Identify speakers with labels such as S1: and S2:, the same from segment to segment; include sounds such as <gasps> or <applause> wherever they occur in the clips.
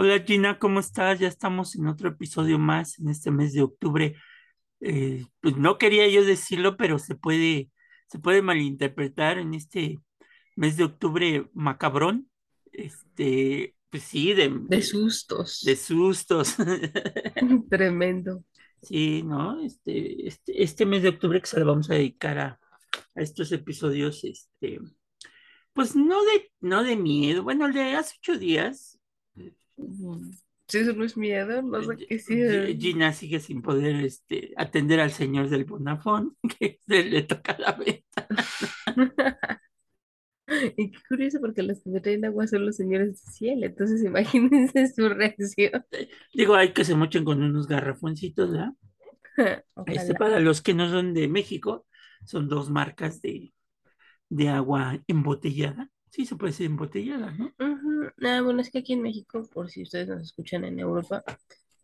S1: Hola Gina, ¿cómo estás? Ya estamos en otro episodio más en este mes de octubre. Eh, pues no quería yo decirlo, pero se puede, se puede malinterpretar en este mes de octubre macabrón. Este, pues sí, de,
S2: De sustos.
S1: de sustos. <laughs>
S2: Tremendo.
S1: Sí, ¿no? Este, este, este mes de octubre que se lo vamos a dedicar a, a estos episodios, este, pues no de, no de miedo. Bueno, el de hace ocho días.
S2: Si eso no es miedo, no sé qué sí.
S1: Gi- Gina sigue sin poder este, atender al señor del Bonafón, <laughs> que se le toca la venta. <laughs>
S2: Y qué curioso porque los que traen agua son los señores del cielo. Entonces <laughs> imagínense su reacción.
S1: Digo, hay que se mochen con unos garrafoncitos, ¿verdad? Este, para los que no son de México, son dos marcas de, de agua embotellada. Sí, se puede decir embotellada, ¿no?
S2: Ujú. Ah, bueno, es que aquí en México, por si ustedes nos escuchan en Europa,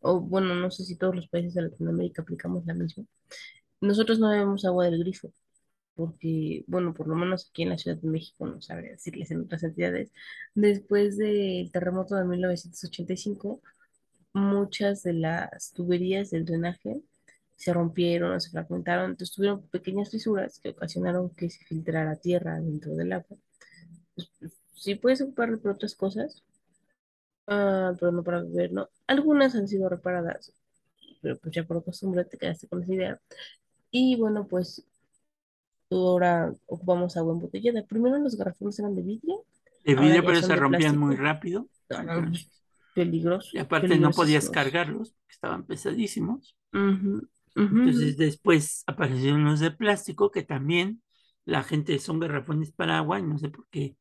S2: o bueno, no sé si todos los países de Latinoamérica aplicamos la misma, nosotros no bebemos agua del grifo, porque, bueno, por lo menos aquí en la Ciudad de México, no sabré decirles en otras entidades, después del terremoto de 1985, muchas de las tuberías del drenaje se rompieron o se fragmentaron, entonces tuvieron pequeñas fisuras que ocasionaron que se filtrara tierra dentro del agua. Sí puedes ocuparlo por otras cosas, ah, pero no para beber, ¿no? Algunas han sido reparadas, pero pues ya por costumbre te quedaste con esa idea. Y bueno, pues ahora ocupamos agua embotellada. Primero los garrafones eran de vidrio,
S1: De vidrio, pero se rompían muy rápido.
S2: No, no, pues, peligroso,
S1: Y aparte no podías cargarlos, porque estaban pesadísimos. Entonces después aparecieron los de plástico, que también la gente son garrafones para agua, y no sé por qué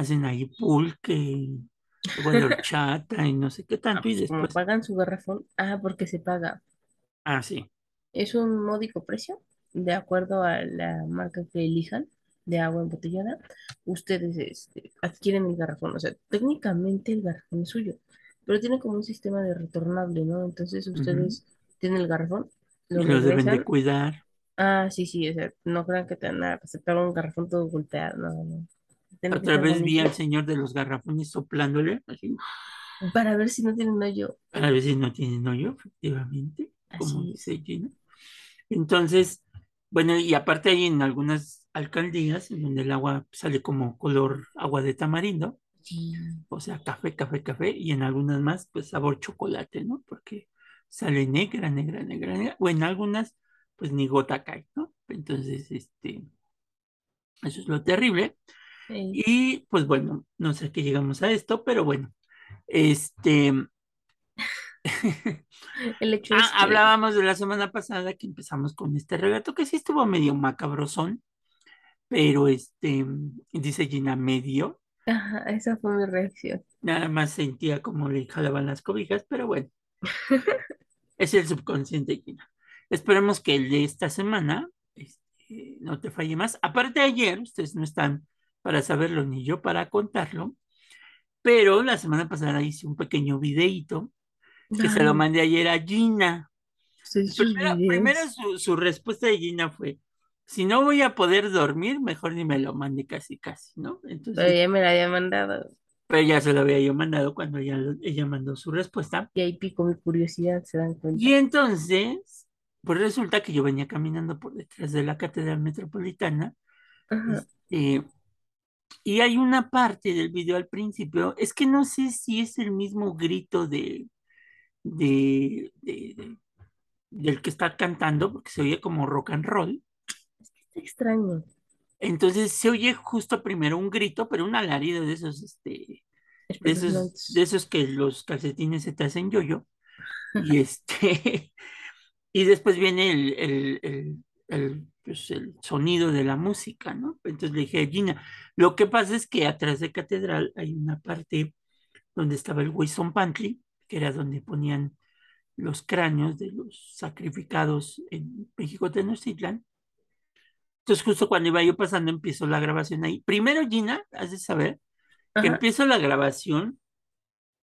S1: hacen ahí pulque, agua de <laughs> horchata y no sé qué
S2: Ah,
S1: tanto. Y
S2: como
S1: después,
S2: pagan su garrafón, ah, porque se paga.
S1: ah, sí,
S2: Es un módico precio, de acuerdo a la marca que elijan de agua embotellada. Ustedes este, adquieren el garrafón. O sea, técnicamente el garrafón es suyo, pero tiene como un sistema de retornable, ¿no? Entonces ustedes tienen el garrafón, lo
S1: los deben de cuidar.
S2: Ah, sí, sí, o sea, no crean que te van a aceptar un garrafón todo golpeado, no, no. Que
S1: Otra vez vi al señor de los garrafones soplándole, así,
S2: para ver si no tienen hoyo.
S1: para ver si no tienen hoyo, efectivamente, como
S2: Así es.
S1: dice Gina. Entonces, bueno, y aparte hay en algunas alcaldías en donde el agua sale como color agua de tamarindo,
S2: Sí.
S1: o sea, café, café, café, y en algunas más, pues sabor chocolate, ¿no? Porque sale negra, negra, negra, negra, o en algunas, pues ni gota cae, ¿no? Entonces, este, eso es lo terrible. Y pues bueno, no sé a qué llegamos a esto, pero bueno, este, <laughs>
S2: El hecho
S1: ah,
S2: que,
S1: hablábamos de la semana pasada que empezamos con este relato que sí estuvo medio macabrosón, pero este, dice Gina, medio,
S2: ajá, esa fue mi reacción.
S1: nada más sentía como le jalaban las cobijas, pero bueno, <laughs> es el subconsciente, Gina. Esperemos que el de esta semana este, no te falle más. Aparte de ayer, ustedes no están para saberlo ni yo para contarlo, pero la semana pasada hice un pequeño videíto que se lo
S2: Ay,
S1: mandé ayer a Gina. Primero, primero su, su respuesta de Gina fue, si no voy a poder dormir, mejor ni me lo mande casi casi, ¿no?
S2: Pero
S1: Entonces,
S2: ya me la había mandado.
S1: pero ya se lo había yo mandado cuando ella, ella mandó su respuesta.
S2: Y ahí pico mi curiosidad, se dan cuenta.
S1: Y entonces, pues resulta que yo venía caminando por detrás de la Catedral Metropolitana,
S2: Ajá.
S1: este, y hay una parte del video al principio, es que no sé si es el mismo grito de, de, de- de- del que está cantando, porque se oye como rock and roll.
S2: Está extraño.
S1: Entonces se oye justo primero un grito, pero un alarido de esos, este, de esos, de esos que los calcetines se te hacen yoyo. <laughs> Y este, <laughs> y después viene el, el, el, el, pues, el sonido de la música, ¿no? Entonces le dije a Gina, lo que pasa es que atrás de Catedral hay una parte donde estaba el Wilson Pantry, que era donde ponían los cráneos de los sacrificados en México Tenochtitlan. Entonces, justo cuando iba yo pasando, empiezo la grabación ahí. Primero, Gina, has de saber que empiezo la grabación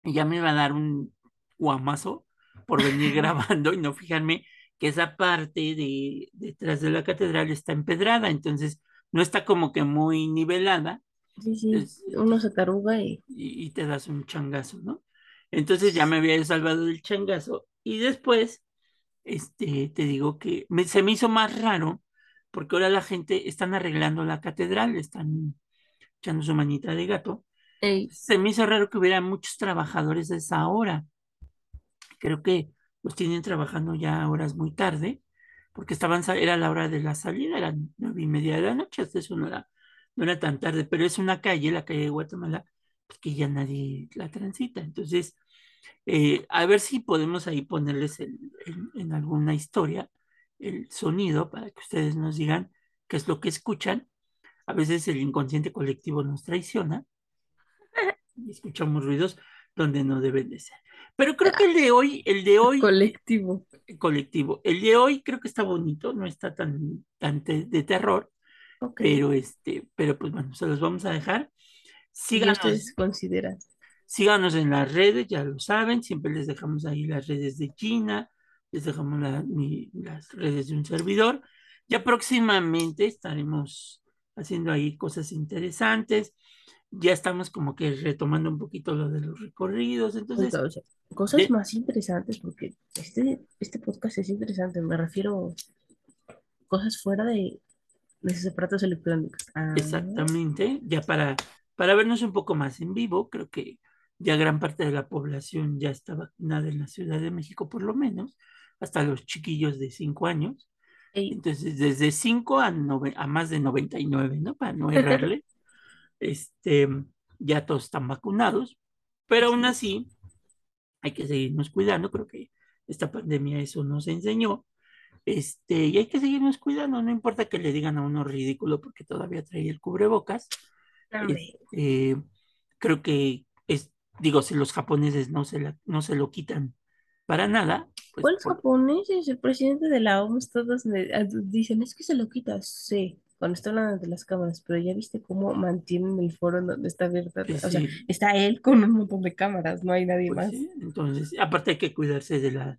S1: y ya me iba a dar un guamazo por venir <laughs> grabando y no fijarme que esa parte de detrás de la catedral está empedrada, entonces no está como que muy nivelada.
S2: Sí, sí, uno se taruga y...
S1: y... te das un changazo, ¿no? Entonces ya me había salvado del changazo y después, este, te digo que se me hizo más raro porque ahora la gente están arreglando la catedral, están echando su manita de gato. Se me hizo raro que hubiera muchos trabajadores a esa hora. Creo que los tienen trabajando ya horas muy tarde, porque estaban, era la hora de la salida, eran nueve y media de la noche, hasta eso no era, no era tan tarde, pero es una calle, la calle de Guatemala, pues que ya nadie la transita. Entonces, eh, a ver si podemos ahí ponerles en alguna historia el sonido para que ustedes nos digan qué es lo que escuchan. A veces el inconsciente colectivo nos traiciona y escuchamos ruidos donde no deben de ser. Pero creo que el de hoy, el de hoy.
S2: Colectivo.
S1: Colectivo. El de hoy creo que está bonito, no está tan, tan de terror. Pero este, pero pues bueno, se los vamos a dejar.
S2: Síganos. ustedes consideran.
S1: Síganos en las redes, ya lo saben, siempre les dejamos ahí las redes de China, les dejamos las redes de un servidor. Ya próximamente estaremos haciendo ahí cosas interesantes. Ya estamos como que retomando un poquito lo de los recorridos. Entonces,
S2: cosas más interesantes, porque este, este podcast es interesante. Me refiero a cosas fuera de, de esos aparatos electrónicos.
S1: Ah. Exactamente, ya para, para vernos un poco más en vivo, creo que ya gran parte de la población ya está vacunada en la Ciudad de México, por lo menos hasta los chiquillos de 5 años. Entonces, desde 5 a, a más de 99, ¿no? Para no <laughs> errarle, este, ya todos están vacunados, pero aún así hay que seguirnos cuidando, creo que esta pandemia eso nos enseñó, este, y hay que seguirnos cuidando, no importa que le digan a uno ridículo porque todavía trae el cubrebocas. Este, creo que es, digo, si los japoneses no se, no se lo quitan para nada.
S2: Pues, ¿Cuáles japoneses? El presidente de la OMS, todos dicen, es que se lo quita, sí, cuando está hablando de las cámaras, pero ya viste cómo mantienen el foro donde está abierto. Pues o sea, está él con un montón de cámaras, no hay nadie pues más.
S1: Entonces, aparte hay que cuidarse de la,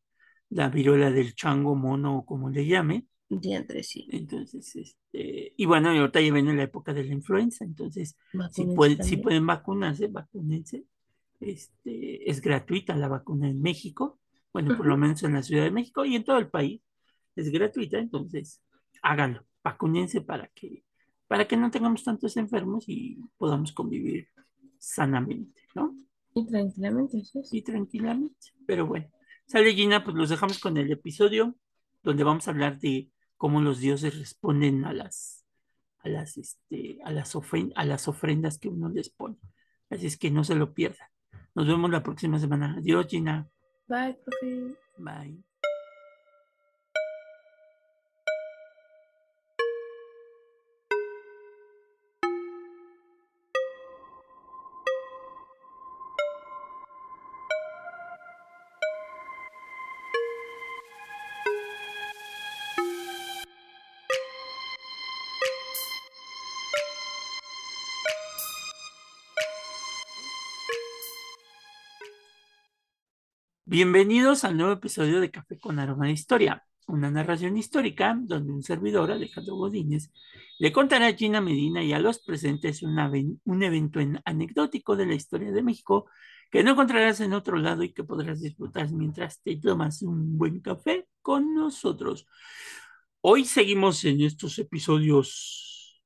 S1: la viruela del chango mono, o como le llame.
S2: Entre sí.
S1: Entonces, este, y bueno, ahorita ya viene la época de la influenza, entonces, si, pueden, si pueden vacunarse, vacúnense. Este, es gratuita la vacuna en México bueno, por lo menos en la Ciudad de México y en todo el país, es gratuita, entonces háganlo, vacúnense para que, para que no tengamos tantos enfermos y podamos convivir sanamente, ¿no?
S2: Y tranquilamente, sí.
S1: Y tranquilamente, pero bueno. Sale Gina, pues los dejamos con el episodio donde vamos a hablar de cómo los dioses responden a las, a las, este, a las, a las ofrendas que uno les pone. Así es que no se lo pierdan. Nos vemos la próxima semana. Adiós, Gina.
S2: Bye, profe.
S1: Bye. Bienvenidos al nuevo episodio de Café con Aroma de Historia, una narración histórica donde un servidor, Alejandro Godínez, le contará a Gina Medina y a los presentes un evento anecdótico de la historia de México que no encontrarás en otro lado y que podrás disfrutar mientras te tomas un buen café con nosotros. Hoy seguimos en estos episodios,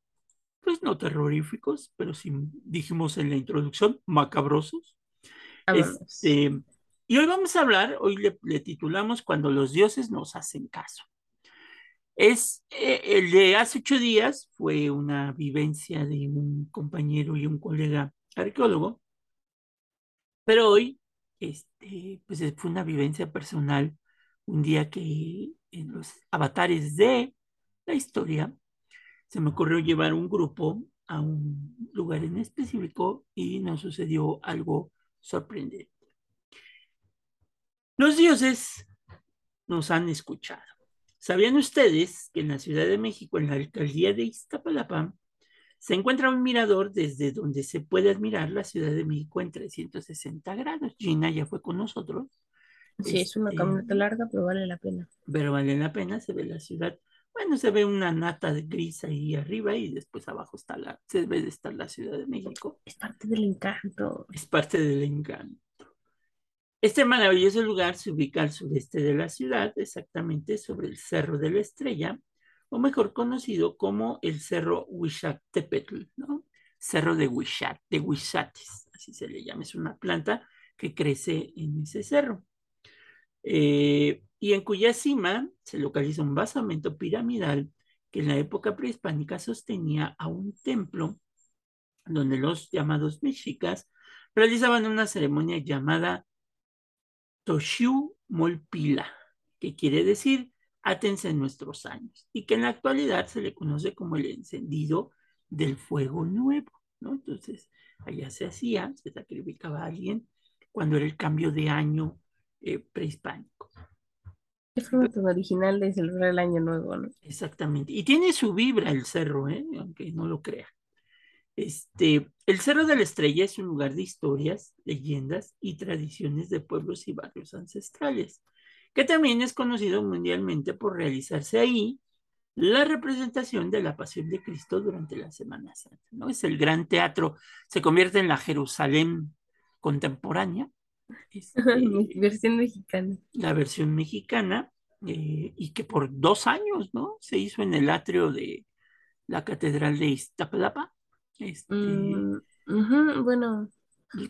S1: pues no terroríficos, pero sí dijimos en la introducción, macabrosos. Este, y hoy vamos a hablar, hoy le, titulamos Cuando los dioses nos hacen caso. Es eh, el de hace ocho días, fue una vivencia de un compañero y un colega arqueólogo, pero hoy este, pues fue una vivencia personal, un día que en los avatares de la historia se me ocurrió llevar un grupo a un lugar en específico y nos sucedió algo sorprendente. Los dioses nos han escuchado. ¿Sabían ustedes que en la Ciudad de México, en la alcaldía de Iztapalapa, se encuentra un mirador desde donde se puede admirar la Ciudad de México en 360 grados? Gina ya fue con nosotros.
S2: Sí, es una
S1: Este,
S2: caminata larga, pero vale la pena.
S1: pero vale la pena, se ve la ciudad. Bueno, se ve una nata de gris ahí arriba y después abajo está la, se debe de estar la Ciudad de México.
S2: Es parte del encanto.
S1: Es parte del encanto. Este maravilloso lugar se ubica al sureste de la ciudad, exactamente sobre el Cerro de la Estrella, o mejor conocido como el Cerro Huixatepetl, ¿no? Cerro de Huixat, de Huizates, así se le llama. Es una planta que crece en ese cerro. Eh, y en cuya cima se localiza un basamento piramidal que en la época prehispánica sostenía a un templo donde los llamados mexicas realizaban una ceremonia llamada Toshu Molpila, que quiere decir átense en nuestros años, y que en la actualidad se le conoce como el encendido del fuego nuevo, ¿no? Entonces, allá se hacía, se sacrificaba a alguien cuando era el cambio de año eh, prehispánico.
S2: Qué forma tan original de celebrar el año nuevo, ¿no?
S1: Exactamente. Y tiene su vibra el cerro, ¿eh? aunque no lo crea. Este, el Cerro de la Estrella es un lugar de historias, leyendas y tradiciones de pueblos y barrios ancestrales, que también es conocido mundialmente por realizarse ahí la representación de la Pasión de Cristo durante la Semana Santa. ¿no? Es el gran teatro, se convierte en la Jerusalén contemporánea. Este,
S2: Versión mexicana.
S1: la versión mexicana, eh, y que por dos años, ¿no? Se hizo en el atrio de la Catedral de Iztapalapa. Este,
S2: Mm, bueno,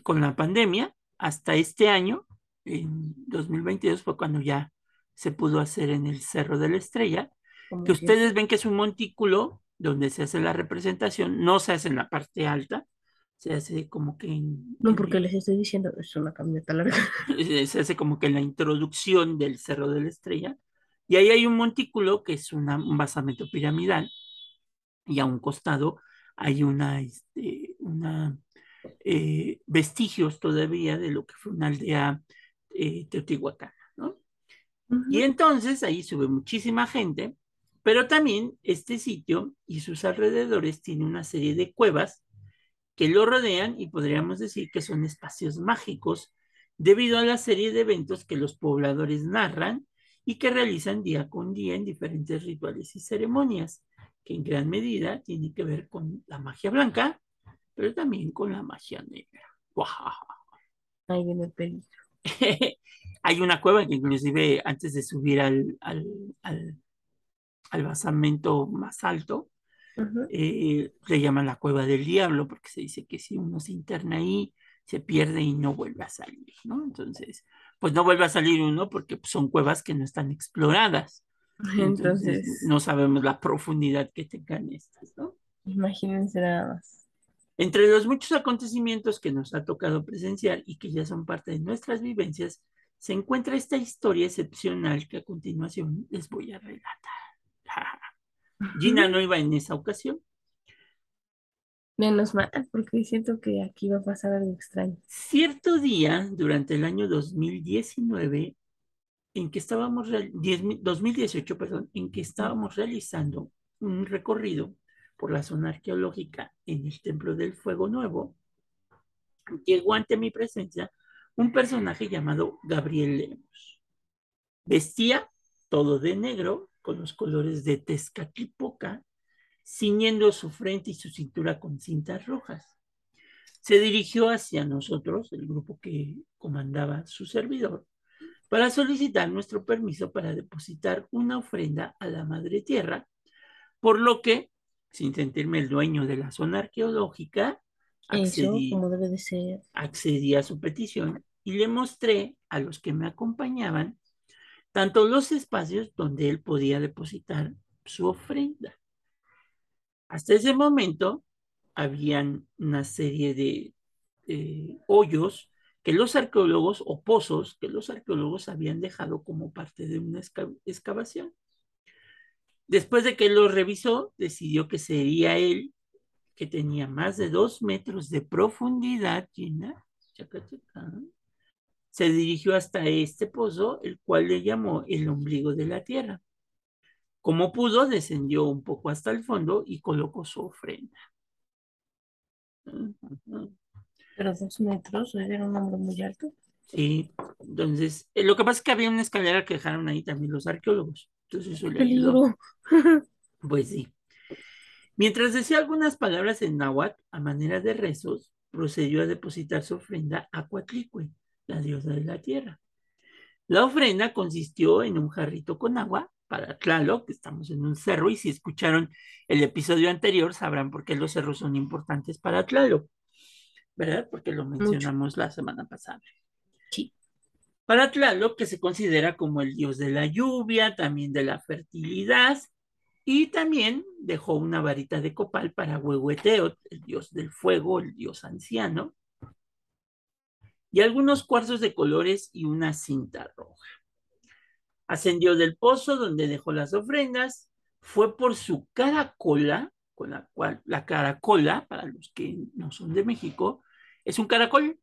S1: con la pandemia, hasta este año, en 2022, fue cuando ya se pudo hacer en el Cerro de la Estrella, que ustedes ven que es un montículo donde se hace la representación, no se hace en la parte alta, se hace como que en,
S2: No,
S1: en-
S2: porque les estoy diciendo, es una caminata larga. <laughs>
S1: se hace como que en la introducción del Cerro de la Estrella, y ahí hay un montículo que es una- un basamento piramidal, y a un costado hay una, este, una eh, vestigios todavía de lo que fue una aldea eh, teotihuacana, ¿no? Y entonces ahí sube muchísima gente, pero también este sitio y sus alrededores tiene una serie de cuevas que lo rodean y podríamos decir que son espacios mágicos debido a la serie de eventos que los pobladores narran y que realizan día con día en diferentes rituales y ceremonias, que en gran medida tienen que ver con la magia blanca, pero también con la magia negra. ¡Guau!
S2: Ahí viene el peligro. <laughs>
S1: Hay una cueva que inclusive antes de subir al, al, al, al basamento más alto, eh, le llaman la cueva del diablo, porque se dice que si uno se interna ahí, se pierde y no vuelve a salir, ¿no? Entonces, pues no vuelve a salir uno porque son cuevas que no están exploradas. Entonces,
S2: Entonces,
S1: no sabemos la profundidad que tengan estas, ¿no?
S2: imagínense nada más.
S1: Entre los muchos acontecimientos que nos ha tocado presenciar y que ya son parte de nuestras vivencias, se encuentra esta historia excepcional que a continuación les voy a relatar. <laughs> Gina no iba en esa ocasión.
S2: Menos mal, porque siento que aquí va a pasar algo extraño.
S1: Cierto día, durante el año 2019, en que estábamos, real- 10 2018, perdón, en que estábamos realizando un recorrido por la zona arqueológica en el Templo del Fuego Nuevo, llegó ante mi presencia un personaje llamado Gabriel Lemos. Vestía todo de negro, con los colores de Tezcatlipoca, ciñendo su frente y su cintura con cintas rojas. Se dirigió hacia nosotros, el grupo que comandaba su servidor, para solicitar nuestro permiso para depositar una ofrenda a la Madre Tierra, por lo que, sin sentirme el dueño de la zona arqueológica,
S2: Eso,
S1: accedí,
S2: como debe de ser.
S1: accedí a su petición y le mostré a los que me acompañaban tanto los espacios donde él podía depositar su ofrenda. Hasta ese momento habían una serie de eh, hoyos que los arqueólogos o pozos que los arqueólogos habían dejado como parte de una exca- excavación. Después de que lo revisó, decidió que sería él, que tenía más de dos metros de profundidad, Gina, se dirigió hasta este pozo, el cual le llamó el ombligo de la tierra. Como pudo, descendió un poco hasta el fondo y colocó su ofrenda.
S2: Pero dos metros, era un hombre muy alto.
S1: Sí, entonces, eh, lo que pasa es que había una escalera que dejaron ahí también los arqueólogos. Entonces eso le ayudó. <laughs> Pues sí. Mientras decía algunas palabras en náhuatl a manera de rezos, procedió a depositar su ofrenda a Coatlicue, la diosa de la tierra. La ofrenda consistió en un jarrito con agua para Tlaloc, que estamos en un cerro, y si escucharon el episodio anterior sabrán por qué los cerros son importantes para Tlaloc, ¿verdad? Porque lo mencionamos la semana pasada.
S2: Sí.
S1: Para Tlaloc, que se considera como el dios de la lluvia, también de la fertilidad, y también dejó una varita de copal para Huehueteot, el dios del fuego, el dios anciano, y algunos cuarzos de colores y una cinta roja. Ascendió del pozo donde dejó las ofrendas, fue por su caracola, con la cual la caracola, para los que no son de México, es un caracol.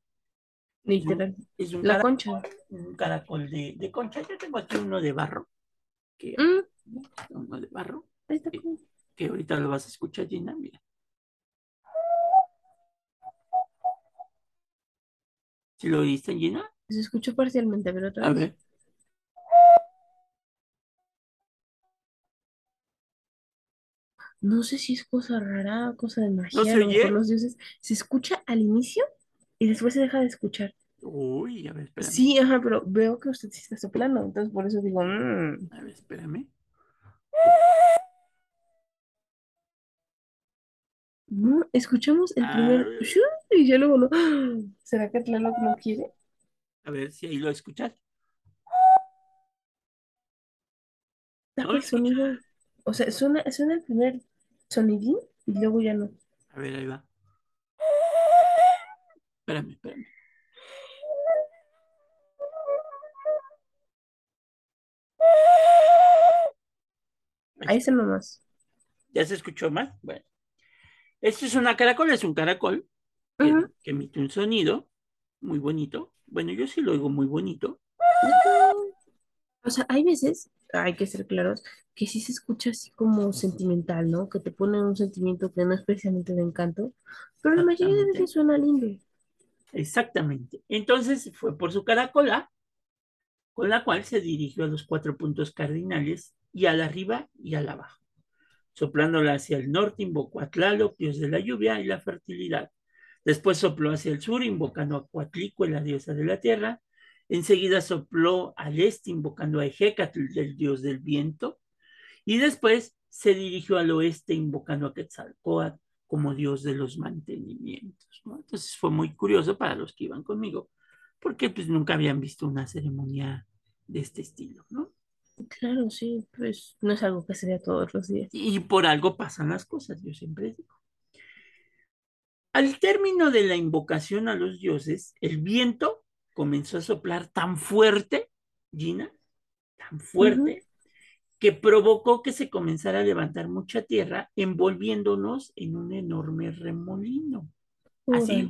S2: Literal.
S1: Es un
S2: la
S1: caracol,
S2: concha.
S1: Un caracol de, de, concha. Yo tengo aquí uno de barro. Que,
S2: mm.
S1: Uno de barro.
S2: Que,
S1: que, ahorita lo vas a escuchar, Gina. Mira. ¿Sí lo oíste, Gina?
S2: Se escuchó parcialmente, pero otra
S1: A
S2: vez.
S1: ver.
S2: No sé si es cosa rara, cosa de magia,
S1: ¿No se
S2: lo los dioses. Se escucha al inicio y después se deja de escuchar.
S1: Uy, a ver, espérame.
S2: Sí, ajá, pero veo que usted sí está soplando, entonces por eso digo, mmm.
S1: A ver, espérame.
S2: No, escuchamos el
S1: A
S2: primer
S1: ver.
S2: y ya luego no. <gasps> ¿Será que Tlaloc no quiere?
S1: A ver si ahí lo escuchas. No
S2: el sonido. O sea, suena, suena el primer sonidín y luego ya no.
S1: A ver, ahí va. Espérame, espérame.
S2: Ahí está nomás.
S1: ¿Ya se escuchó más? Bueno. Esto es una caracol, es un caracol que, emite un sonido muy bonito. Bueno, yo sí lo oigo muy bonito.
S2: O sea, hay veces, hay que ser claros, que sí se escucha así como sentimental, ¿no? Que te pone un sentimiento que no es precisamente de encanto, pero la mayoría de veces suena lindo.
S1: Exactamente. Entonces fue por su caracola, con la cual se dirigió a los cuatro puntos cardinales y al arriba y al abajo. Soplándola hacia el norte, invocó a Tlaloc, dios de la lluvia y la fertilidad. Después sopló hacia el sur, invocando a Coatlicue, la diosa de la tierra. Enseguida sopló al este, invocando a Ejecatl, el dios del viento. Y después se dirigió al oeste, invocando a Quetzalcóatl como dios de los mantenimientos. ¿no? Entonces fue muy curioso para los que iban conmigo, porque pues nunca habían visto una ceremonia de este estilo, ¿no?
S2: Claro, sí, pues no es algo que se dé todos los días.
S1: Y por algo pasan las cosas, yo siempre digo. Al término de la invocación a los dioses, el viento comenzó a soplar tan fuerte, Gina, tan fuerte, que provocó que se comenzara a levantar mucha tierra, envolviéndonos en un enorme remolino. Así.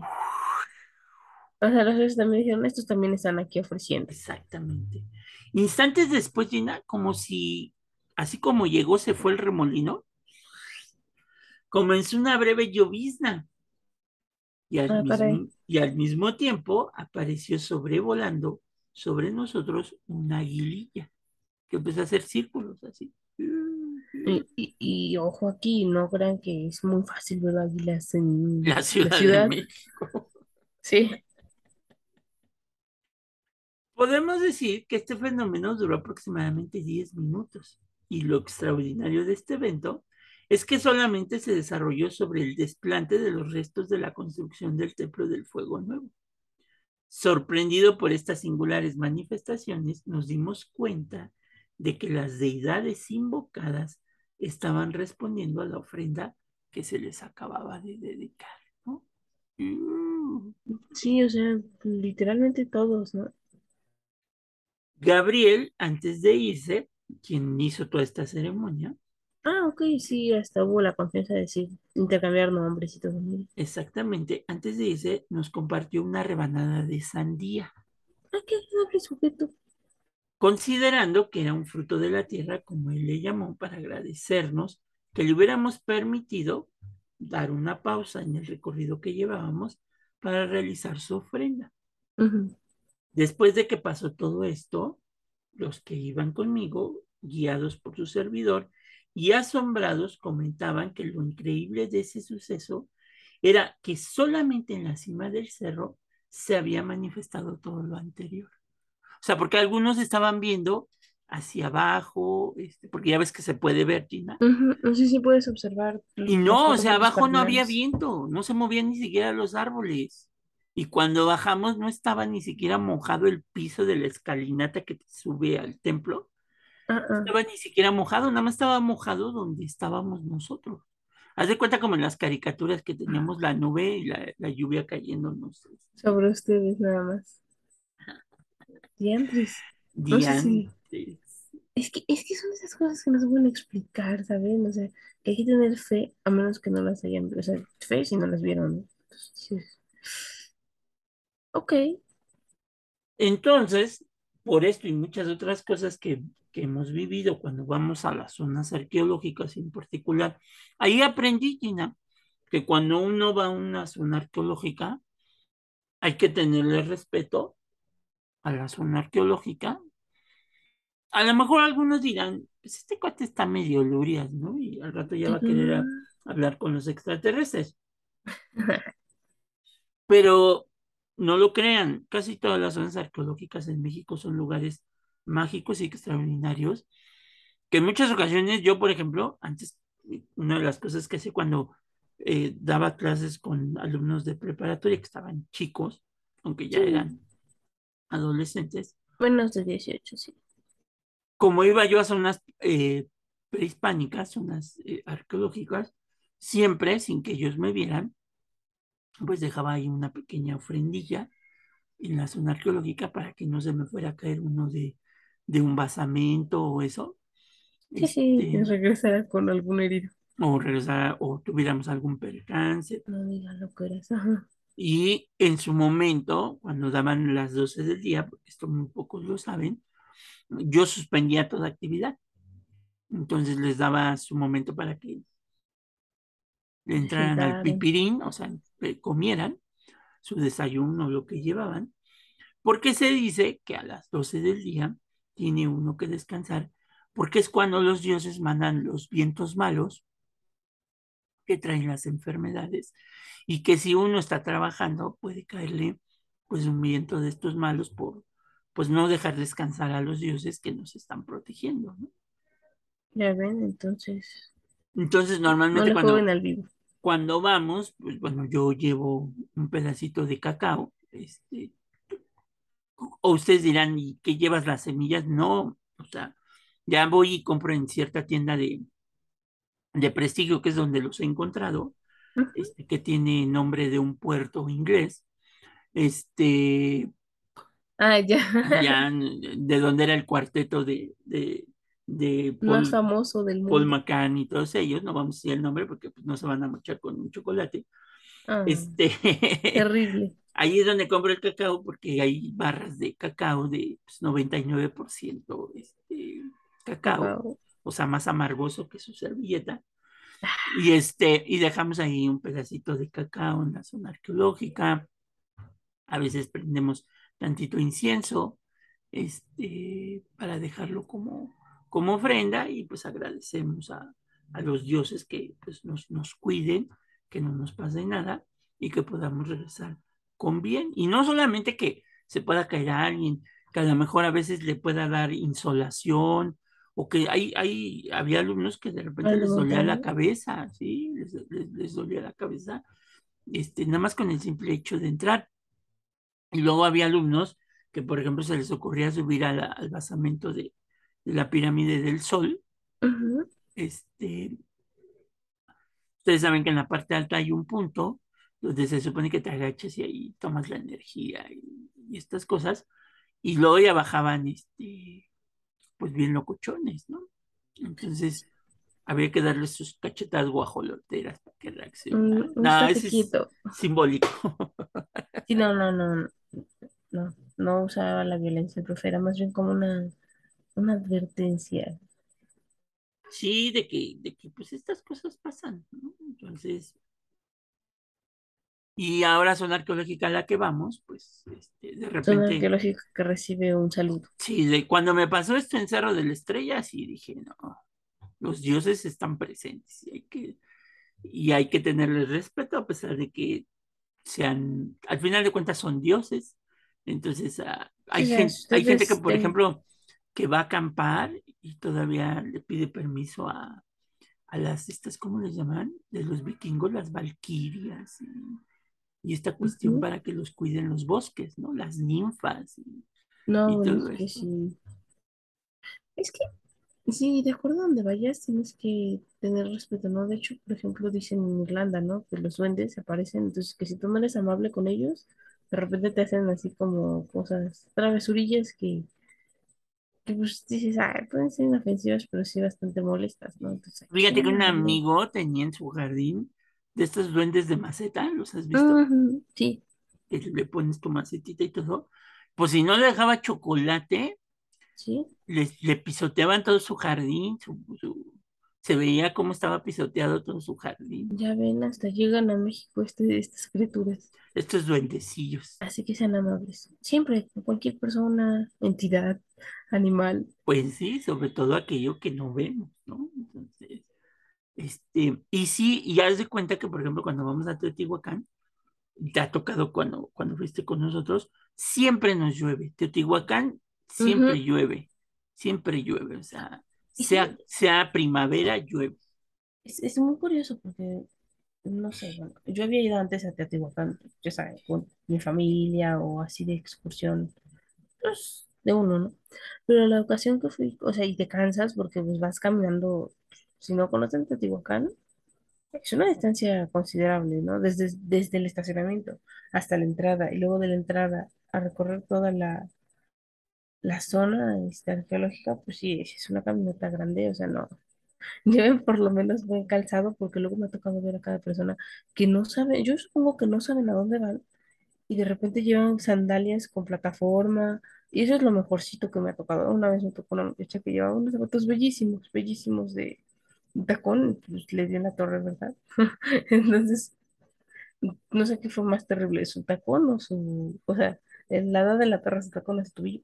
S2: O sea, los dioses también dijeron, estos también están aquí ofreciendo.
S1: exactamente. Instantes después, Gina, como si, así como llegó, se fue el remolino, comenzó una breve llovizna. Y al,
S2: Ah,
S1: mismo, y al mismo tiempo apareció sobrevolando sobre nosotros una aguililla que empezó a hacer círculos así.
S2: Y, y- y ojo aquí, no crean que es muy fácil ver águilas en
S1: La ciudad,
S2: la ciudad.
S1: de México.
S2: Sí,
S1: Podemos decir que este fenómeno duró aproximadamente 10 minutos y lo extraordinario de este evento es que solamente se desarrolló sobre el desplante de los restos de la construcción del Templo del Fuego Nuevo. Sorprendido por estas singulares manifestaciones, nos dimos cuenta de que las deidades invocadas estaban respondiendo a la ofrenda que se les acababa de dedicar. ¿no?
S2: Sí, o sea, literalmente todos, ¿no?
S1: Gabriel, antes de irse, quien hizo toda esta ceremonia,
S2: Ah, ok, sí, hasta hubo la confianza de decir, intercambiar nombres y todo.
S1: exactamente, antes de irse, nos compartió una rebanada de sandía.
S2: Ah, qué agradable sujeto.
S1: considerando que era un fruto de la tierra, como él le llamó, para agradecernos que le hubiéramos permitido dar una pausa en el recorrido que llevábamos para realizar su ofrenda. Después de que pasó todo esto, los que iban conmigo, guiados por su servidor y asombrados, comentaban que lo increíble de ese suceso era que solamente en la cima del cerro se había manifestado todo lo anterior. O sea, porque algunos estaban viendo hacia abajo, este, porque ya ves que se puede ver, Gina.
S2: No sé si puedes observar.
S1: Y no, o sea, abajo no había viento, no se movían ni siquiera los árboles. Y cuando bajamos no estaba ni siquiera mojado el piso de la escalinata que sube al templo. No estaba ni siquiera mojado, nada más estaba mojado donde estábamos nosotros. Haz de cuenta como en las caricaturas que teníamos la nube y la, lluvia cayéndonos.
S2: Sobre ustedes nada más. Diantres. Es que, es que son esas cosas que no se pueden explicar, ¿saben? O sea, que hay que tener fe a menos que no las hayan, o sea, fe si no las vieron. Ok.
S1: Entonces, por esto y muchas otras cosas que, que hemos vivido cuando vamos a las zonas arqueológicas en particular, ahí aprendí, Gina, que cuando uno va a una zona arqueológica, hay que tenerle respeto a la zona arqueológica. A lo mejor algunos dirán, pues este cuate está medio lurias, ¿no? Y al rato ya va a querer hablar con los extraterrestres. <laughs> Pero no lo crean, casi todas las zonas arqueológicas en México son lugares mágicos y extraordinarios, que en muchas ocasiones yo, por ejemplo, antes, una de las cosas que hacía cuando eh, daba clases con alumnos de preparatoria que estaban chicos, aunque ya eran adolescentes.
S2: Menos de 18, sí.
S1: Como iba yo a zonas eh, prehispánicas, zonas eh, arqueológicas, siempre, sin que ellos me vieran, pues dejaba ahí una pequeña ofrendilla en la zona arqueológica para que no se me fuera a caer uno de, un basamento o eso.
S2: Sí, sí, este, regresara con algún herido.
S1: O regresara, o tuviéramos algún percance.
S2: No digas lo que eres,
S1: Y en su momento, cuando daban las 12 del día, porque esto muy pocos lo saben, yo suspendía toda actividad. Entonces les daba su momento para que entraran al pipirín, o sea, comieran su desayuno, lo que llevaban, porque se dice que a las 12 del día tiene uno que descansar, porque es cuando los dioses mandan los vientos malos que traen las enfermedades y que si uno está trabajando puede caerle pues un viento de estos malos por pues no dejar descansar a los dioses que nos están protegiendo, ¿no?
S2: Ya ven, entonces.
S1: Entonces normalmente
S2: no
S1: cuando,
S2: al vivo
S1: cuando vamos, pues bueno, yo llevo un pedacito de cacao, este, o ustedes dirán, ¿y qué llevas las semillas? No, o sea, ya voy y compro en cierta tienda de, de prestigio, que es donde los he encontrado, este, que tiene nombre de un puerto inglés, este,
S2: ah, ya.
S1: ya <laughs> de donde era el cuarteto de, de, de
S2: Paul, más famoso del mundo.
S1: Paul McCann y todos ellos, no vamos a decir el nombre porque pues, no se van a mochar con un chocolate.
S2: Ah,
S1: este, <laughs>
S2: terrible.
S1: Ahí es donde compro el cacao porque hay barras de cacao de 99% pues, este, cacao, o sea, más amargoso que su servilleta. Y, este, y dejamos ahí un pedacito de cacao en la zona arqueológica. A veces prendemos tantito incienso este, para dejarlo como, como ofrenda y pues agradecemos a, los dioses que pues, nos, nos cuiden, que no nos pase nada y que podamos regresar con bien. Y no solamente que se pueda caer a alguien, que a lo mejor a veces le pueda dar insolación, o que hay, hay, había alumnos que de repente les dolía la cabeza, ¿sí? Les, dolía la cabeza, este, nada más con el simple hecho de entrar. Y luego había alumnos que, por ejemplo, se les ocurría subir al basamento de, de la pirámide del Sol. Este, ustedes saben que en la parte alta hay un punto donde se supone que te agachas y ahí tomas la energía y, estas cosas. Y luego ya bajaban, este, pues bien locochones, ¿no? Entonces, había que darles sus cachetadas guajoloteras para que reaccionaran.
S2: Mm, no, es
S1: simbólico. <laughs>
S2: sí, no, no, no, no, no usaba la violencia, profe era más bien como una una advertencia.
S1: Sí, de que, de que pues estas cosas pasan, ¿no? Entonces, y ahora zona arqueológica a la que vamos, pues este, de
S2: Zona
S1: repente,
S2: arqueológica que recibe un saludo.
S1: sí, de, cuando me pasó esto en Cerro de la Estrella, sí dije, no, los dioses están presentes y hay que, y hay que tenerles respeto a pesar de que sean, al final de cuentas son dioses. Entonces, ah, hay, gente, hay gente que, por
S2: ten-
S1: ejemplo, que va a acampar y todavía le pide permiso a, a las, estas, ¿cómo les llaman? De los vikingos, las valquirias y, y esta cuestión para que los cuiden los bosques, ¿no? Las ninfas y,
S2: No,
S1: y todo
S2: es que sí. Es que sí, de acuerdo a donde vayas, tienes que tener respeto, ¿no? De hecho, por ejemplo, dicen en Irlanda, ¿no? Que los duendes aparecen, entonces que si tú no eres amable con ellos, de repente te hacen así como cosas, travesurillas que, que pues dices, ay, pueden ser inofensivas, pero sí bastante molestas, ¿no? Entonces
S1: Fíjate que un amigo tenía en su jardín de estos duendes de maceta, ¿los has visto?
S2: Sí,
S1: Que le pones tu macetita y todo. Pues si no le dejaba chocolate,
S2: sí,
S1: le, le pisoteaban todo su jardín, su- su- se veía cómo estaba pisoteado todo su jardín.
S2: ya ven, hasta llegan a México este, estas criaturas.
S1: Estos duendecillos.
S2: Así que sean amables. Siempre, cualquier persona, entidad, animal.
S1: Pues sí, sobre todo aquello que no vemos, ¿no? Entonces, este, y sí, y haz de cuenta que, por ejemplo, cuando vamos a Teotihuacán, te ha tocado cuando, cuando fuiste con nosotros, siempre nos llueve. Teotihuacán siempre llueve, siempre llueve, o sea, sea,
S2: sí,
S1: sea primavera, llueve.
S2: es, es muy curioso porque, no sé, bueno, yo había ido antes a Teotihuacán, ya sabes, con mi familia o así de excursión, pues, de uno, ¿no? Pero la ocasión que fui, o sea, y te cansas porque pues vas caminando, si no conocen Teotihuacán, es una distancia considerable, ¿no? Desde, desde el estacionamiento hasta la entrada y luego de la entrada a recorrer toda la, la zona este, arqueológica, pues sí, es una caminata grande, o sea, no. <laughs> Lleven por lo menos buen calzado porque luego me ha tocado ver a cada persona que no sabe, yo supongo que no saben a dónde van y de repente llevan sandalias con plataforma y eso es lo mejorcito que me ha tocado. Una vez me tocó una muchacha que llevaba unos zapatos bellísimos, bellísimos de tacón, pues le dio en la torre, ¿verdad? <laughs> Entonces, no sé qué fue más terrible, su tacón o su, o sea, el lado de la torre su tacón es tuyo,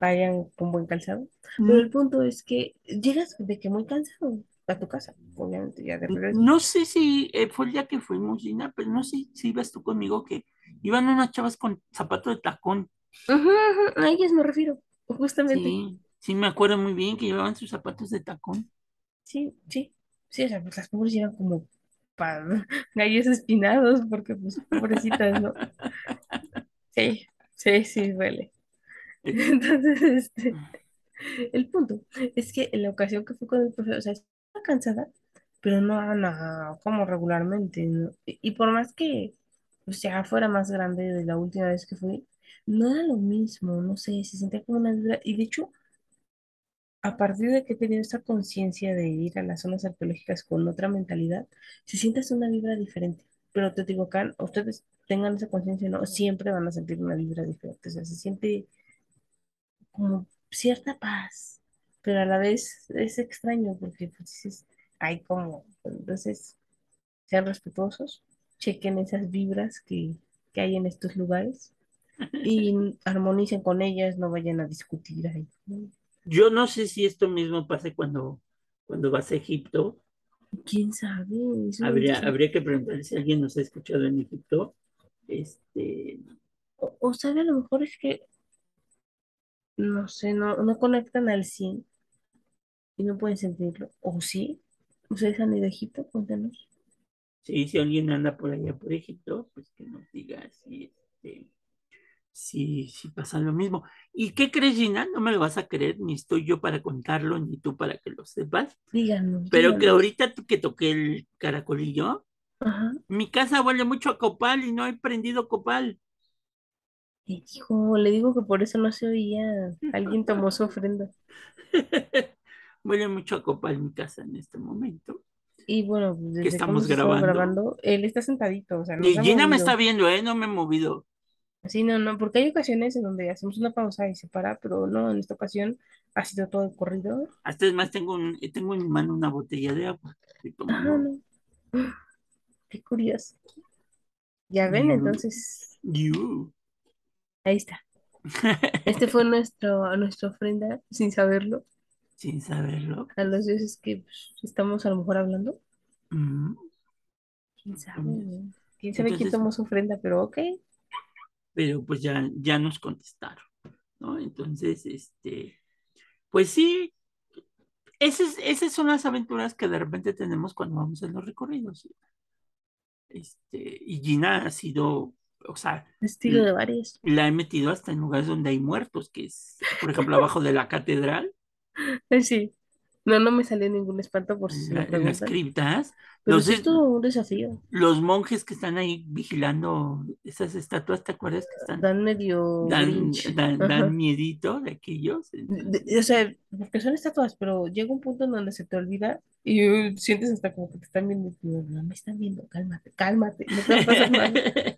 S2: vayan con buen calzado. Pero el
S1: Mm,
S2: punto es que llegas de que muy cansado a tu casa, obviamente ya de regreso.
S1: No sé si eh, fue el día que fuimos, Gina, pero no sé si ibas tú conmigo que iban unas chavas con zapato de tacón.
S2: A ellas me refiero, justamente.
S1: Sí, sí me acuerdo muy bien que llevaban sus zapatos de tacón.
S2: Sí, sí, sí, o sea, pues las pobres eran como <laughs> gallos espinados, porque pues pobrecitas, ¿no? Sí, sí, sí, duele. <laughs> Entonces, este, el punto es que en la ocasión que fui con el profe, o sea, estaba cansada, pero no, no, como regularmente, ¿no? Y, y por más que, pues ya fuera más grande de la última vez que fui, no era lo mismo, no sé, se sentía como una vibra, y de hecho, a partir de que he tenido esta conciencia de ir a las zonas arqueológicas con otra mentalidad, se siente una vibra diferente. Pero Teotihuacán, ustedes tengan esa conciencia, no, siempre van a sentir una vibra diferente. O sea, se siente como cierta paz, pero a la vez es extraño porque pues dices, hay como, entonces sean respetuosos, chequen esas vibras que, que hay en estos lugares y <laughs> armonicen con ellas, no vayan a discutir ahí.
S1: Yo no sé si esto mismo pase cuando, cuando vas a Egipto.
S2: ¿Quién sabe?
S1: Habría, habría que preguntar si alguien nos ha escuchado en Egipto. Este,
S2: O, o sabe, a lo mejor es que, no sé, no, no conectan al 100 y no pueden sentirlo. ¿O sí? ¿Ustedes han ido a Egipto? Cuéntanos.
S1: sí, si alguien anda por allá por Egipto, pues que nos diga si, este, si, si pasa lo mismo. ¿Y qué crees, Gina? No me lo vas a creer, ni estoy yo para contarlo, ni tú para que lo sepas.
S2: Díganos,
S1: Pero que ahorita que toqué el caracolillo,
S2: Ajá.
S1: mi casa huele mucho a copal y no he prendido copal.
S2: Y dijo, le digo que por eso no se oía. Alguien tomó su ofrenda. <laughs>
S1: Huele mucho a copal mi casa en este momento,
S2: Y bueno, pues, desde que
S1: estamos grabando.
S2: grabando, él está sentadito, o sea, no
S1: Y Gina me está viendo, ¿eh? No me he movido.
S2: Sí, no, no, porque hay ocasiones en donde hacemos una pausa y se para, pero no, en esta ocasión ha sido todo el corrido.
S1: Hasta es más, tengo, un, tengo en mi mano una botella de agua.
S2: Ajá, no. <gasps> Qué curioso. Ya ven, entonces.
S1: You.
S2: Ahí está. <laughs> Este fue nuestro, nuestra ofrenda sin saberlo.
S1: Sin saberlo.
S2: A los dioses que pues, estamos a lo mejor hablando.
S1: Mm.
S2: ¿Quién sabe? ¿Quién sabe quién tomó su ofrenda? Pero ok.
S1: Pero pues ya, ya nos contestaron, ¿no? Entonces, este, pues sí, esas, esas son las aventuras que de repente tenemos cuando vamos en los recorridos. Este, y Gina ha sido, o sea,
S2: Estilo de
S1: la he metido hasta en lugares donde hay muertos, que es, por ejemplo, abajo de la catedral. <laughs>
S2: Sí. No, no me salió ningún espanto por si se lo
S1: la- en las
S2: preguntan.
S1: criptas.
S2: Pero
S1: Los,
S2: sí es todo un desafío.
S1: los monjes que están ahí vigilando esas estatuas, ¿te acuerdas que están?
S2: Dan medio
S1: Dan, dan, miedito de aquellos.
S2: De- de- o sea, porque son estatuas, pero llega un punto en donde se te olvida y uh, sientes hasta como que te están viendo. digo, no me están viendo, cálmate, cálmate, no te va a pasar nada. <laughs>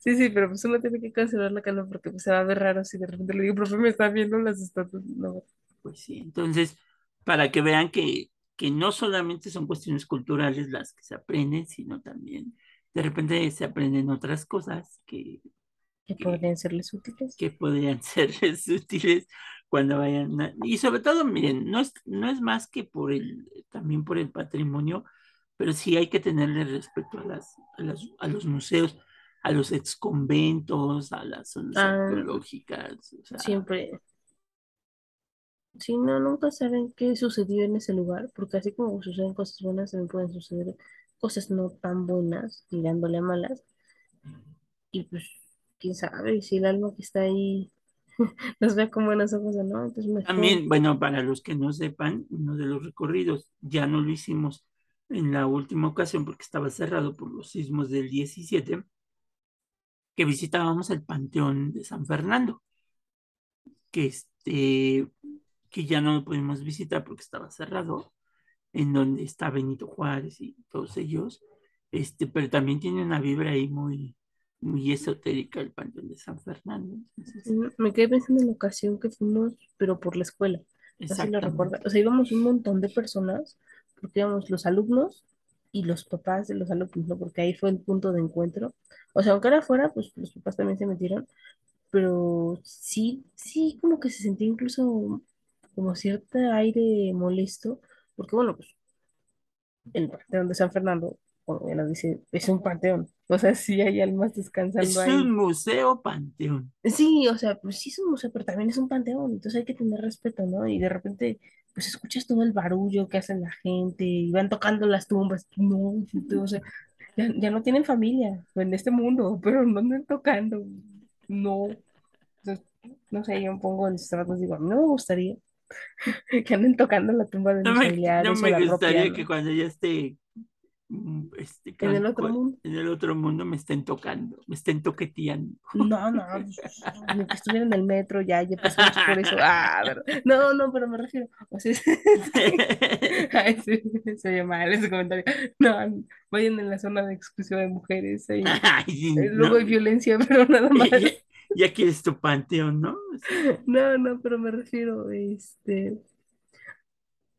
S2: Sí, sí, pero pues uno tiene que conservar la calma porque pues, se va a ver raro si de repente le digo, profe, me están viendo las estatuas. No,
S1: Pues sí, entonces, para que vean que, que no solamente son cuestiones culturales las que se aprenden, sino también de repente se aprenden otras cosas que,
S2: que
S1: que,
S2: podrían serles útiles.
S1: que podrían <laughs> serles útiles cuando vayan a- Y sobre todo, miren, no es, no es más que por el, también por el patrimonio, pero sí hay que tenerle respeto a las, a las- a los museos, a los exconventos, a las zonas
S2: Ah,
S1: arqueológicas, o sea,
S2: siempre. Sí, no, nunca saben qué sucedió en ese lugar, porque así como suceden cosas buenas, también pueden suceder cosas no tan buenas, tirándole a malas. Y pues, quién sabe si el alma que está ahí <laughs> nos ve con buenos ojos o no, entonces.
S1: También, bueno, para los que no sepan, uno de los recorridos ya no lo hicimos en la última ocasión porque estaba cerrado por los sismos del 17, que visitábamos el Panteón de San Fernando, que este, que ya no lo pudimos visitar porque estaba cerrado, en donde está Benito Juárez y todos ellos, este, pero también tiene una vibra ahí muy, muy esotérica el Panteón de San Fernando. Entonces,
S2: Me quedé pensando en la ocasión que fuimos, pero por la escuela. Lo. O sea, íbamos un montón de personas, porque íbamos los alumnos y los papás de los alumnos, ¿no? Porque ahí fue el punto de encuentro. O sea, aunque era afuera, pues los papás también se metieron, pero sí, sí, como que se sentía incluso como cierto aire molesto, porque bueno, pues el panteón de San Fernando, como ya dice, es un panteón. O sea, sí hay almas
S1: Es
S2: descansando
S1: un
S2: ahí.
S1: museo panteón.
S2: Sí, o sea, pues sí es un museo, pero también es un panteón, entonces hay que tener respeto, ¿no? Y de repente, pues escuchas todo el barullo que hacen la gente y van tocando las tumbas. No, o sea, ya, ya no tienen familia en este mundo, pero no andan tocando. No, Entonces, no sé, yo me pongo en sus digo, a mí no me gustaría <laughs> que anden tocando la tumba de
S1: No
S2: mis
S1: me, no
S2: familiares o
S1: me gustaría que
S2: ¿no?
S1: cuando ya esté mm, este,
S2: En el otro mundo.
S1: en el otro mundo me estén tocando, me estén toqueteando.
S2: No, no, <laughs> ni que estuviera en el metro, ya, ya pasamos por eso. Ah, ¿verdad? No, no, pero me refiero. O sea, es- <laughs> Ay, sí, se oye mal ese comentario. No, vayan en la zona de exclusión de mujeres. Ahí.
S1: Ay, sí,
S2: Eh, Luego
S1: no.
S2: hay violencia, pero nada más. <laughs>
S1: Ya, quieres tu panteón, ¿no?
S2: No, no, pero me refiero, este,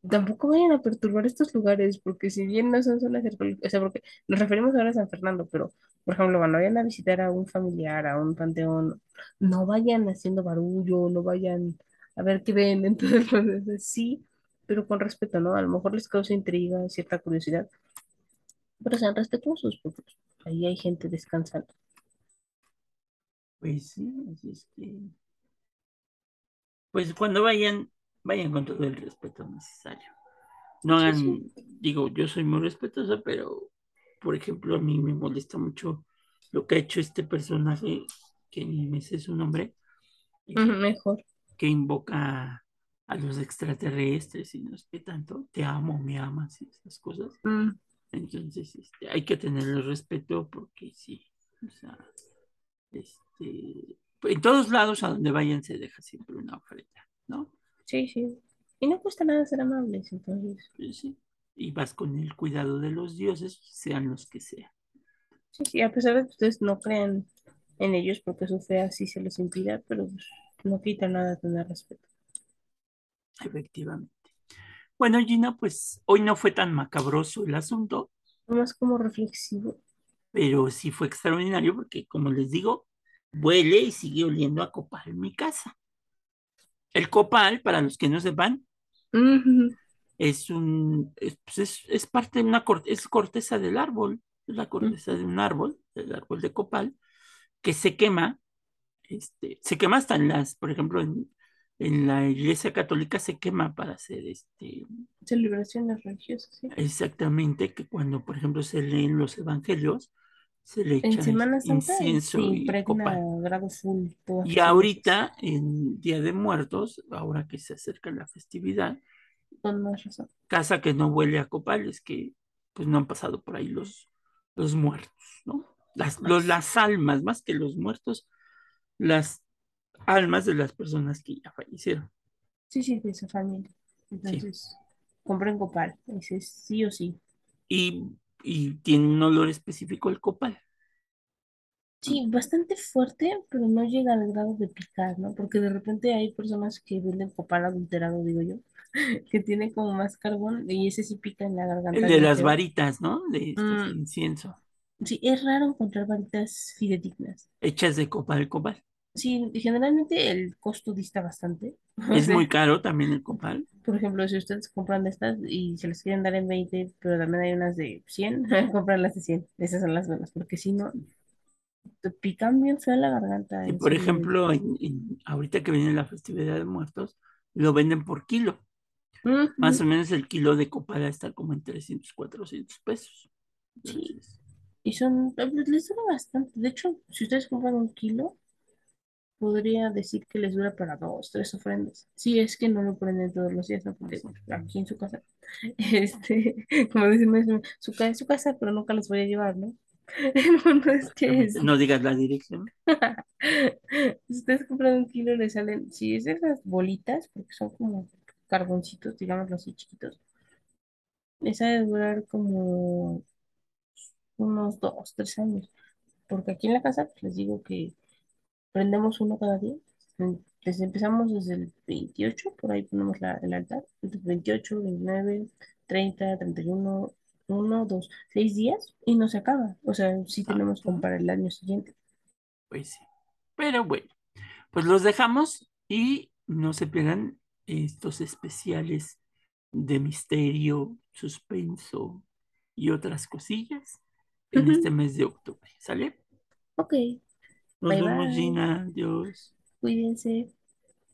S2: tampoco vayan a perturbar estos lugares, porque si bien no son zonas arqueológicas, o sea, porque nos referimos ahora a San Fernando, pero, por ejemplo, cuando vayan a visitar a un familiar, a un panteón, no vayan haciendo barullo, no vayan a ver qué ven, entonces, sí, pero con respeto, ¿no? A lo mejor les causa intriga, cierta curiosidad, pero sean respetuosos, porque ahí hay gente descansando.
S1: Pues sí, así es que. Pues cuando vayan, vayan con todo el respeto necesario. No hagan,
S2: sí.
S1: digo, yo soy muy respetuoso, pero, por ejemplo, a mí me molesta mucho lo que ha hecho este personaje, que ni me sé su nombre,
S2: Ujú, Mejor.
S1: que invoca a los extraterrestres y no sé qué tanto, te amo, me amas y esas cosas.
S2: Mm,
S1: Entonces, este, hay que tenerle respeto porque sí, o sea, este, en todos lados a donde vayan se deja siempre una ofrenda, ¿no?
S2: sí, sí. Y no cuesta nada ser amables, entonces.
S1: Pues sí. Y vas con el cuidado de los dioses, sean los que sean.
S2: Sí, sí, a pesar de que ustedes no crean en ellos porque su fe así se los impida, pero pues, no quita nada tener respeto.
S1: Efectivamente. Bueno, Gina, pues hoy no fue tan macabroso el asunto,
S2: Más como reflexivo.
S1: pero sí fue extraordinario porque, como les digo, huele y sigue oliendo a copal en mi casa. El copal, para los que no sepan,
S2: Ujú.
S1: es un, es, pues, es- es parte de una corte, es corteza del árbol, es la corteza de un árbol, del árbol de copal, que se quema, este, se quema hasta en las, por ejemplo, en, en la iglesia católica se quema para hacer este,
S2: Celebraciones religiosas, sí.
S1: exactamente, que cuando, por ejemplo, se leen los evangelios, se le
S2: En Semana Santa
S1: incienso
S2: se
S1: y
S2: impregna grado full
S1: Y
S2: iglesias.
S1: ahorita, en Día de Muertos, ahora que se acerca la festividad,
S2: Con más razón.
S1: casa que no huele a copal es que pues no han pasado por ahí los, los muertos, ¿no? Las, los, las almas, más que los muertos, las almas de las personas que ya fallecieron.
S2: Sí, sí, de esa familia. Entonces, compren copal. Ese es sí o sí.
S1: Y, y tiene un olor específico el copal.
S2: Sí, bastante fuerte, pero no llega al grado de picar, ¿no? Porque de repente hay personas que venden copal adulterado, digo yo, <laughs> que tiene como más carbón y ese sí pica en la garganta.
S1: El de las varitas, ¿no? De este
S2: Mm.
S1: incienso.
S2: Sí, es raro encontrar varitas fidedignas.
S1: Hechas de copal, copal.
S2: Sí, generalmente el costo dista bastante. <laughs>
S1: Es muy caro también el copal.
S2: Por ejemplo, si ustedes compran de estas y se las quieren dar en 20, pero también hay unas de 100, <laughs> compran las de 100. Esas son las buenas, porque si no, te pican bien feo la garganta.
S1: Y por ejemplo, en- en- ahorita que viene la festividad de muertos, lo venden por kilo. Más o menos el kilo de copal está como en 300, 400 pesos.
S2: Sí. Y son, pues, les dura bastante. De hecho, si ustedes compran un kilo, podría decir que les dura para dos, tres ofrendas. Si es que no lo prenden todos los días, ¿no? Porque aquí en su casa, <laughs> este, <laughs> como dicen, no es su, es su casa, pero nunca los voy a llevar, ¿no? <laughs> Punto es que es-
S1: no digas la dirección.
S2: si ustedes compran un kilo, le salen, si es de esas bolitas, porque son como carboncitos, digámoslo así, chiquitos, les ha de durar como unos dos, tres años. Porque aquí en la casa, pues, les digo que prendemos uno cada día. En- Desde, empezamos desde el 28, por ahí ponemos la, el altar. Entonces, 28, 29, 30, 31, 1, 2, 6 días y no se acaba. O sea, sí tenemos como para el año siguiente.
S1: Pues sí. Pero bueno, pues los dejamos y no se pierdan estos especiales de misterio, suspenso y otras cosillas en
S2: Ujú.
S1: este mes de octubre. ¿Sale?
S2: Ok,
S1: Nos
S2: Bye,
S1: vemos,
S2: bye.
S1: Gina. Adiós.
S2: cuídense.